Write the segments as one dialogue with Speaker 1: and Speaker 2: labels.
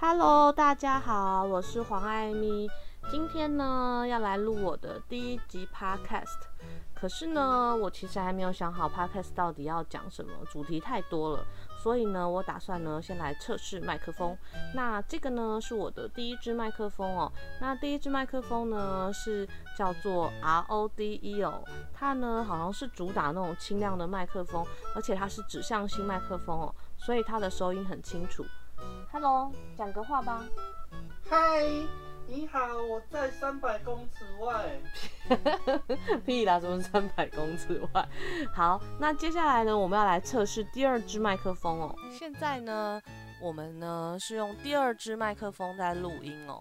Speaker 1: Hello，大家好，我是黄艾咪。今天呢，要来录我的第一集 Podcast。可是呢，我其实还没有想好 Podcast 到底要讲什么，主题太多了。所以呢，我打算呢，先来测试麦克风。那这个呢，是我的第一支麦克风哦。那第一支麦克风呢，是叫做 RODE 哦。它呢，好像是主打那种轻量的麦克风，而且它是指向性麦克风哦，所以它的收音很清楚。Hello，讲个话吧。
Speaker 2: 嗨，你好，我在三百公尺外。
Speaker 1: 屁啦，什么三百公尺外？好，那接下来呢，我们要来测试第二支麦克风哦。现在呢，我们呢是用第二支麦克风在录音哦。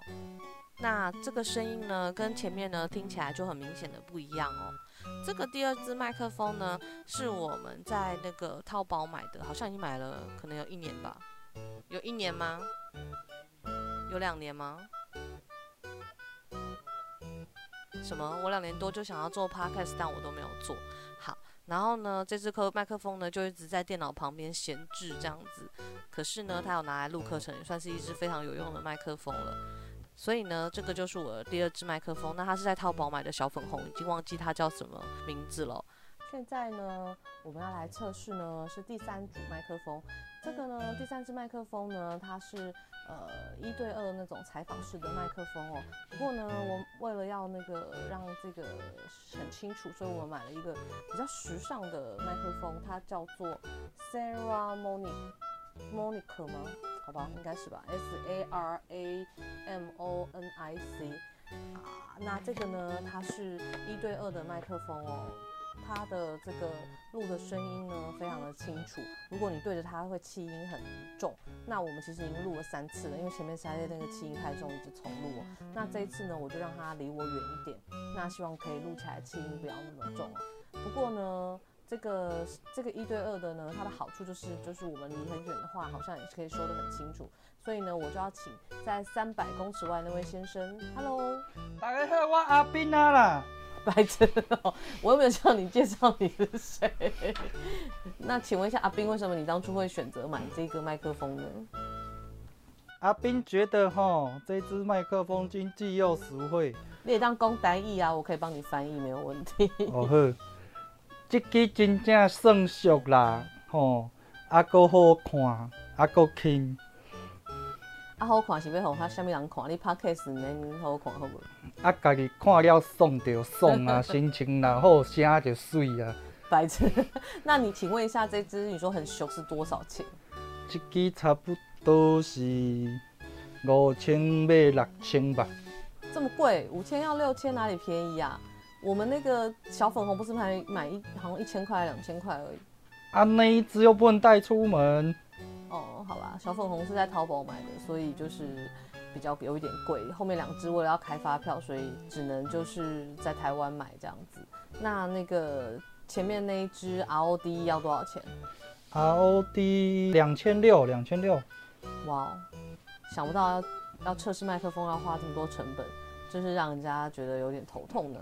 Speaker 1: 那这个声音呢，跟前面呢听起来就很明显的不一样哦。这个第二支麦克风呢，是我们在那个淘宝买的，好像已经买了可能有一年吧。有一年吗？有两年吗？什么？我两年多就想要做 podcast，但我都没有做好。然后呢，这支麦克风呢就一直在电脑旁边闲置这样子。可是呢，它有拿来录课程，也算是一支非常有用的麦克风了。所以呢，这个就是我的第二支麦克风。那它是在淘宝买的小粉红，已经忘记它叫什么名字了。现在呢，我们要来测试呢，是第三组麦克风。这个呢，第三支麦克风呢，它是呃一对二那种采访式的麦克风哦。不过呢，我为了要那个让这个很清楚，所以我买了一个比较时尚的麦克风，它叫做 Sarah Monica Monica 吗？好吧，应该是吧，S A R A M O N I C 啊。那这个呢，它是一对二的麦克风哦。它的这个录的声音呢，非常的清楚。如果你对着它，会气音很重。那我们其实已经录了三次了，因为前面实在那个气音太重，一直重录。那这一次呢，我就让它离我远一点。那希望可以录起来气音不要那么重。不过呢，这个这个一对二的呢，它的好处就是，就是我们离很远的话，好像也是可以说得很清楚。所以呢，我就要请在三百公尺外那位先生，Hello，
Speaker 2: 大家好，我阿斌啊啦。
Speaker 1: 白痴哦，我又没有叫你介绍你是谁。那请问一下阿斌，为什么你当初会选择买这个麦克风呢？
Speaker 2: 阿斌觉得哈，这支麦克风经济又实惠。
Speaker 1: 你也当讲单译啊，我可以帮你翻译，没有问题。
Speaker 2: 哦呵，这支真正算俗啦，吼，啊够好看，啊够轻。
Speaker 1: 啊好看是要互他虾米人看？你拍 case 免好看好无？
Speaker 2: 啊，家己看了爽就爽啊，心情然好，声就水啊。
Speaker 1: 白痴，那你请问一下，这只你说很俗是多少钱？
Speaker 2: 这支差不多是五千买六千吧。
Speaker 1: 这么贵？五千要六千，哪里便宜啊？我们那个小粉红不是才买一好像一千块两千块而已。
Speaker 2: 啊，那一支又不能带出门。
Speaker 1: 哦，好吧，小粉红是在淘宝买的，所以就是比较有一点贵。后面两只为了要开发票，所以只能就是在台湾买这样子。那那个前面那一只 ROD 要多少钱
Speaker 2: ？ROD 两千六，两千六。
Speaker 1: 哇，想不到要要测试麦克风要花这么多成本，真是让人家觉得有点头痛呢。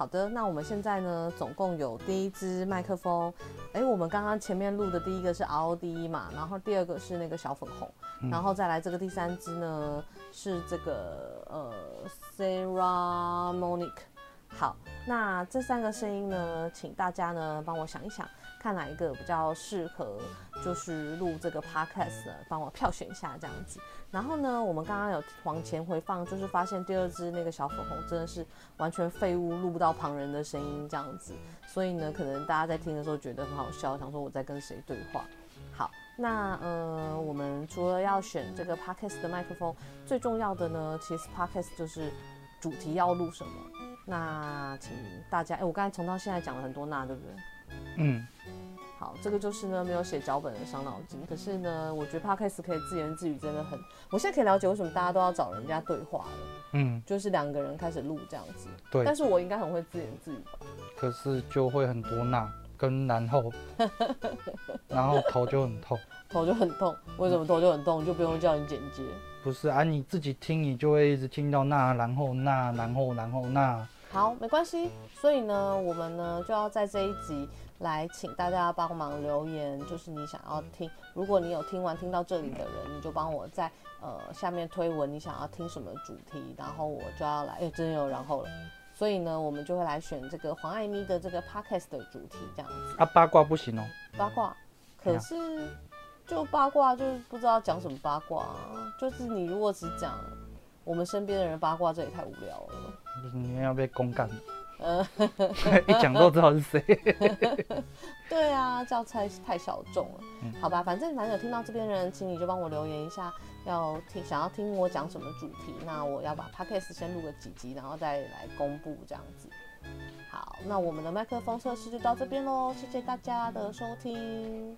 Speaker 1: 好的，那我们现在呢，总共有第一支麦克风，哎，我们刚刚前面录的第一个是 ROD 嘛，然后第二个是那个小粉红，然后再来这个第三支呢是这个呃 Sarah Monic。好，那这三个声音呢，请大家呢帮我想一想。看哪一个比较适合，就是录这个 podcast 的，帮我票选一下这样子。然后呢，我们刚刚有往前回放，就是发现第二支那个小粉红真的是完全废物，录不到旁人的声音这样子。所以呢，可能大家在听的时候觉得很好笑，想说我在跟谁对话。好，那呃，我们除了要选这个 podcast 的麦克风，最重要的呢，其实 podcast 就是主题要录什么。那请大家，哎，我刚才从到现在讲了很多那，对不对？嗯。好，这个就是呢没有写脚本的伤脑筋。可是呢，我觉得 podcast 可以自言自语，真的很。我现在可以了解为什么大家都要找人家对话了。嗯，就是两个人开始录这样子。
Speaker 2: 对。
Speaker 1: 但是我应该很会自言自语吧？
Speaker 2: 可是就会很多那跟然后，然后头就很痛。
Speaker 1: 头就很痛？为什么头就很痛？就不用叫你剪接？
Speaker 2: 不是啊，你自己听，你就会一直听到那然后那然后然后那。
Speaker 1: 好，没关系。所以呢，我们呢就要在这一集来请大家帮忙留言，就是你想要听，如果你有听完听到这里的人，你就帮我在呃下面推文，你想要听什么主题，然后我就要来，哎，真有然后了。所以呢，我们就会来选这个黄爱咪的这个 podcast 的主题，这样子。
Speaker 2: 啊，八卦不行哦。
Speaker 1: 八卦，可是就八卦，就是不知道讲什么八卦啊。就是你如果只讲我们身边的人八卦，这也太无聊了。
Speaker 2: 你们要被公干。呃，一讲都知道是谁。
Speaker 1: 对啊，这样太太小众了。好吧，反正反正有听到这边人，请你就帮我留言一下。要听想要听我讲什么主题，那我要把 podcast 先录个几集，然后再来公布这样子。好，那我们的麦克风测试就到这边喽，谢谢大家的收听。